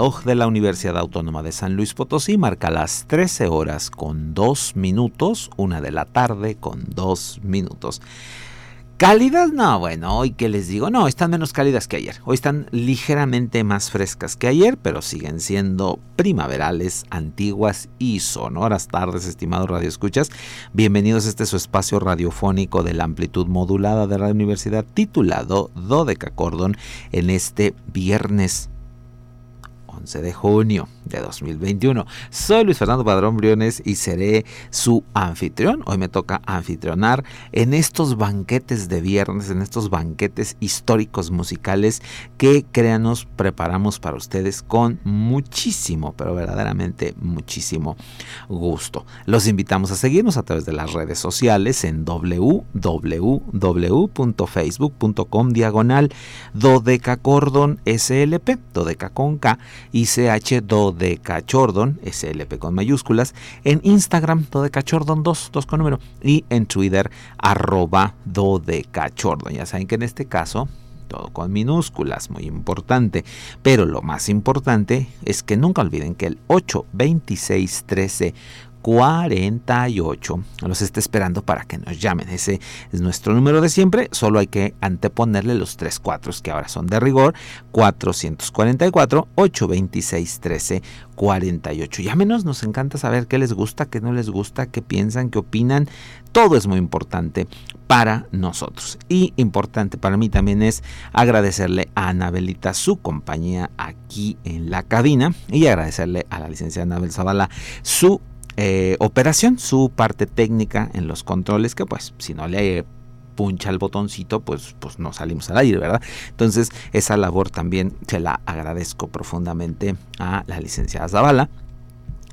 De la Universidad Autónoma de San Luis Potosí marca las 13 horas con 2 minutos, una de la tarde con 2 minutos. ¿Cálidas? No, bueno, hoy que les digo, no, están menos cálidas que ayer. Hoy están ligeramente más frescas que ayer, pero siguen siendo primaverales, antiguas y sonoras tardes, estimados radioescuchas. Bienvenidos a este su espacio radiofónico de la amplitud modulada de la universidad titulado Dodeca Cordon en este viernes 11 de junio de 2021. Soy Luis Fernando Padrón Briones y seré su anfitrión. Hoy me toca anfitrionar en estos banquetes de viernes, en estos banquetes históricos musicales que créanos preparamos para ustedes con muchísimo, pero verdaderamente muchísimo gusto. Los invitamos a seguirnos a través de las redes sociales en www.facebook.com diagonal dodecacordon slp, dodeca con K y CH Dodecachordon, SLP con mayúsculas, en Instagram Dodecachordon 2, 2 con número, y en Twitter arroba Dodecachordon. Ya saben que en este caso todo con minúsculas, muy importante. Pero lo más importante es que nunca olviden que el 8, 26, 13, 48. Los está esperando para que nos llamen. Ese es nuestro número de siempre. Solo hay que anteponerle los tres cuatros que ahora son de rigor. 444 826 13 48. Llámenos, nos encanta saber qué les gusta, qué no les gusta, qué piensan, qué opinan. Todo es muy importante para nosotros. Y importante para mí también es agradecerle a Anabelita su compañía aquí en la cabina y agradecerle a la licenciada Anabel Zavala su eh, operación, su parte técnica en los controles, que pues si no le puncha el botoncito, pues, pues no salimos al aire, ¿verdad? Entonces, esa labor también se la agradezco profundamente a la licenciada Zavala.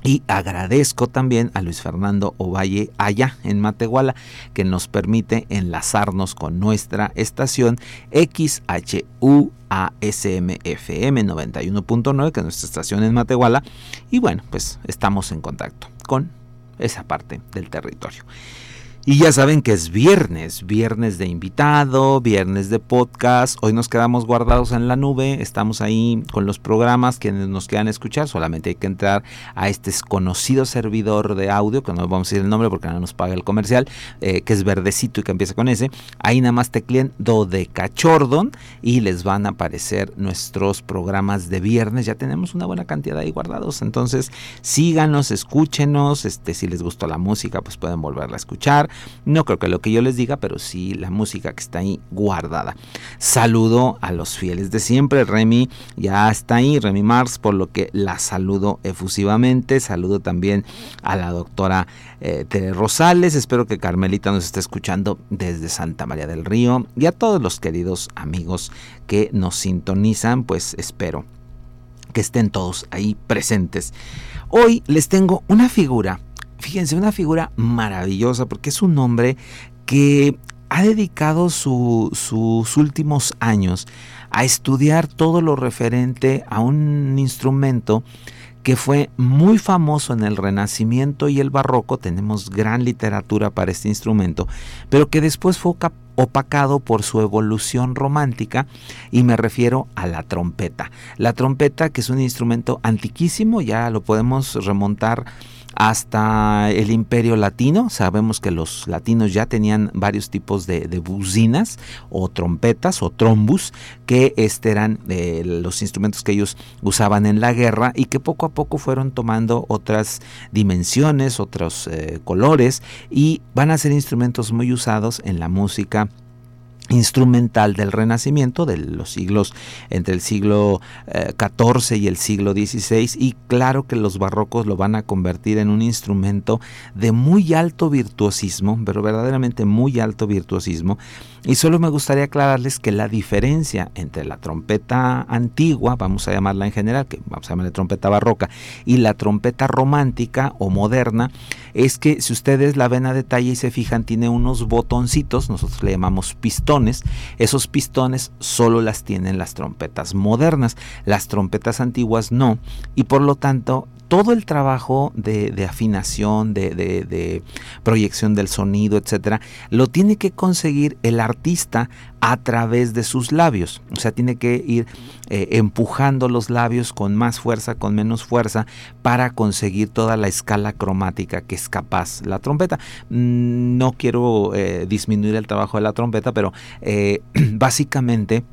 Y agradezco también a Luis Fernando Ovalle allá en Matehuala, que nos permite enlazarnos con nuestra estación XHU ASMFM 91.9, que es nuestra estación en Matehuala. Y bueno, pues estamos en contacto con esa parte del territorio. Y ya saben que es viernes, viernes de invitado, viernes de podcast. Hoy nos quedamos guardados en la nube, estamos ahí con los programas quienes nos quieran escuchar. Solamente hay que entrar a este conocido servidor de audio, que no vamos a decir el nombre porque no nos paga el comercial, eh, que es verdecito y que empieza con ese. Ahí nada más tecleen Dodecachordon y les van a aparecer nuestros programas de viernes. Ya tenemos una buena cantidad ahí guardados. Entonces síganos, escúchenos. Este, si les gustó la música, pues pueden volverla a escuchar. No creo que lo que yo les diga, pero sí la música que está ahí guardada. Saludo a los fieles de siempre. Remy ya está ahí, Remy Mars, por lo que la saludo efusivamente. Saludo también a la doctora eh, Tere Rosales. Espero que Carmelita nos esté escuchando desde Santa María del Río. Y a todos los queridos amigos que nos sintonizan, pues espero que estén todos ahí presentes. Hoy les tengo una figura fíjense, una figura maravillosa porque es un hombre que ha dedicado sus últimos años a estudiar todo lo referente a un instrumento que fue muy famoso en el Renacimiento y el Barroco, tenemos gran literatura para este instrumento, pero que después fue opacado por su evolución romántica y me refiero a la trompeta. La trompeta que es un instrumento antiquísimo, ya lo podemos remontar hasta el imperio latino. Sabemos que los latinos ya tenían varios tipos de, buzinas o trompetas o trombus, que este eran eh, los instrumentos que ellos usaban en la guerra y que poco a poco fueron tomando otras dimensiones, otros eh, colores y van a ser instrumentos muy usados en la música instrumental del Renacimiento, de los siglos entre el siglo XIV eh, y el siglo XVI, y claro que los barrocos lo van a convertir en un instrumento de muy alto virtuosismo, pero verdaderamente muy alto virtuosismo, y solo me gustaría aclararles que la diferencia entre la trompeta antigua, vamos a llamarla en general, que vamos a llamarla trompeta barroca, y la trompeta romántica o moderna, es que si ustedes la ven a detalle y se fijan, tiene unos botoncitos, nosotros le llamamos pistones, esos pistones solo las tienen las trompetas modernas, las trompetas antiguas no, y por lo tanto todo el trabajo de, afinación, de, proyección del sonido, etcétera, lo tiene que conseguir el artista a través de sus labios. O sea, tiene que ir eh, empujando los labios con más fuerza, con menos fuerza, para conseguir toda la escala cromática que es capaz la trompeta. Mm, no quiero eh, disminuir el trabajo de la trompeta, pero eh, básicamente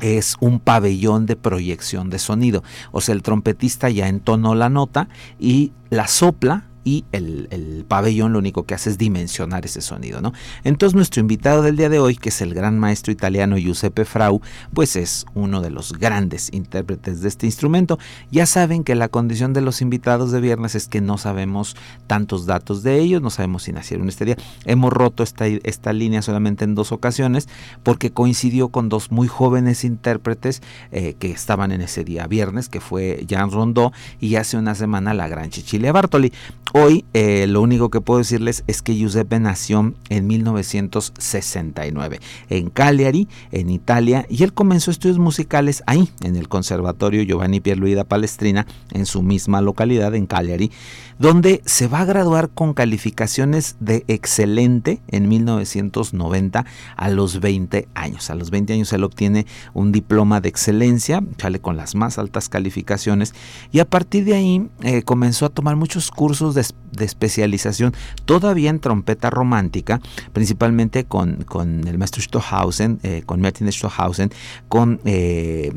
es un pabellón de proyección de sonido. O sea, el trompetista ya entonó la nota y la sopla y el, pabellón lo único que hace es dimensionar ese sonido, ¿no? Entonces nuestro invitado del día de hoy, que es el gran maestro italiano Giuseppe Frau, pues es uno de los grandes intérpretes de este instrumento. Ya saben que la condición de los invitados de viernes es que no sabemos tantos datos de ellos, no sabemos si nacieron este día. Hemos roto esta, esta línea solamente en dos ocasiones porque coincidió con dos muy jóvenes intérpretes eh, que estaban en ese día viernes, que fue Jean Rondeau y hace una semana la gran Cecilia Bartoli. Hoy eh, lo único que puedo decirles es que Giuseppe nació en 1969 en Cagliari, en Italia, y él comenzó estudios musicales ahí, en el Conservatorio Giovanni Pierluida Palestrina, en su misma localidad, en Cagliari, donde se va a graduar con calificaciones de excelente en 1990 a los 20 años. A los 20 años él obtiene un diploma de excelencia, sale con las más altas calificaciones, y a partir de ahí eh, comenzó a tomar muchos cursos de de especialización todavía en trompeta romántica, principalmente con, el maestro Stohausen, eh, con Martin Stohausen, con eh,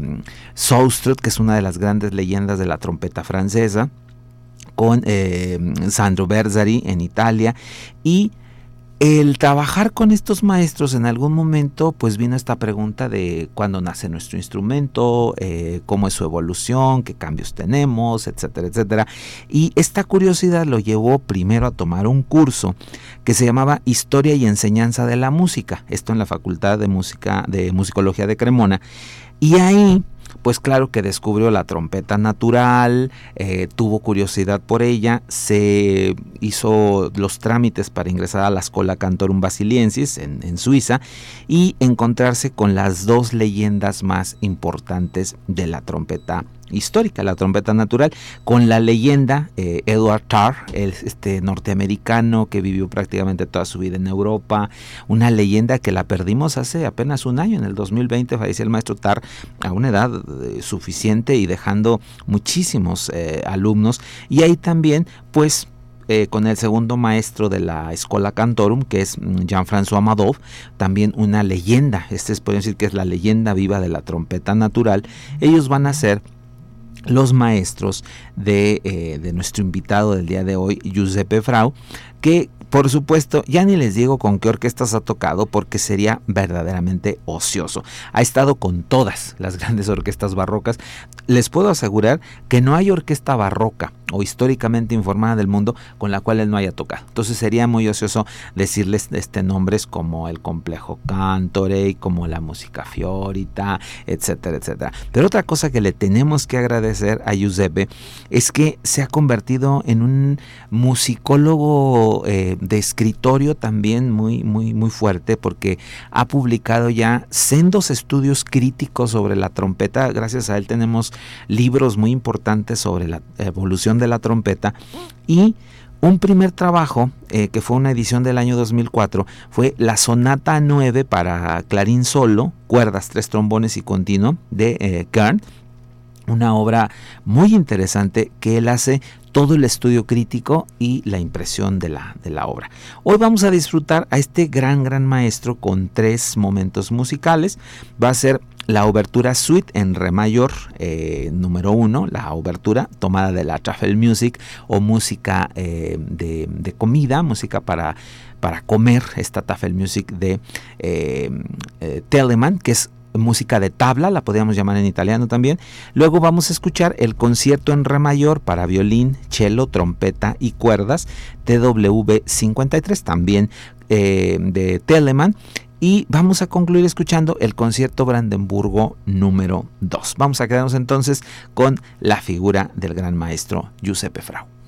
que es una de las grandes leyendas de la trompeta francesa, con eh, Sandro Berzari en Italia y el trabajar con estos maestros en algún momento, pues vino esta pregunta de cuándo nace nuestro instrumento, eh, cómo es su evolución, qué cambios tenemos, etcétera, etcétera. Y esta curiosidad lo llevó primero a tomar un curso que se llamaba Historia y Enseñanza de la Música, esto en la Facultad de Música de Musicología de Cremona. Y ahí pues claro que descubrió la trompeta natural, eh, tuvo curiosidad por ella, se hizo los trámites para ingresar a la Escola Cantorum Basiliensis en, en Suiza y encontrarse con las dos leyendas más importantes de la trompeta histórica, la trompeta natural, con la leyenda eh, Edward Tarr, el, este norteamericano que vivió prácticamente toda su vida en Europa, una leyenda que la perdimos hace apenas un año, en el 2020 falleció el maestro Tarr a una edad eh, suficiente y dejando muchísimos eh, alumnos, y ahí también pues con el segundo maestro de la Escuela Cantorum, que es mm, Jean-François Madov, también una leyenda, este es, decir que es la leyenda viva de la trompeta natural, ellos van a ser los maestros de, eh, de, nuestro invitado del día de hoy, Giuseppe Frau, que por supuesto, ya ni les digo con qué orquestas ha tocado porque sería verdaderamente ocioso. Ha estado con todas las grandes orquestas barrocas. Les puedo asegurar que no hay orquesta barroca o históricamente informada del mundo con la cual él no haya tocado. Entonces sería muy ocioso decirles este nombres como el complejo Cantore, como la música Fiorita, etcétera, etcétera. Pero otra cosa que le tenemos que agradecer a Giuseppe es que se ha convertido en un musicólogo eh, de escritorio también muy, muy, muy fuerte porque ha publicado ya sendos estudios críticos sobre la trompeta. Gracias a él tenemos libros muy importantes sobre la evolución de la trompeta y un primer trabajo, eh, que fue una edición del año 2004, fue la Sonata 9 para clarín solo, cuerdas, tres trombones y continuo de eh, Kern. Una obra muy interesante que él hace todo el estudio crítico y la impresión de la, de la obra. Hoy vamos a disfrutar a este gran, gran maestro con tres momentos musicales. Va a ser la obertura suite en re mayor eh, número uno, la obertura tomada de la Truffle Music o música eh, de, comida, música para, para comer, esta Tafel Music de eh, Telemann, que es música de tabla, la podríamos llamar en italiano también. Luego vamos a escuchar el concierto en re mayor para violín, cello, trompeta y cuerdas, TW 53, también de Telemann. Y vamos a concluir escuchando el concierto Brandenburgo número 2. Vamos a quedarnos entonces con la figura del gran maestro Giuseppe Frau.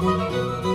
Música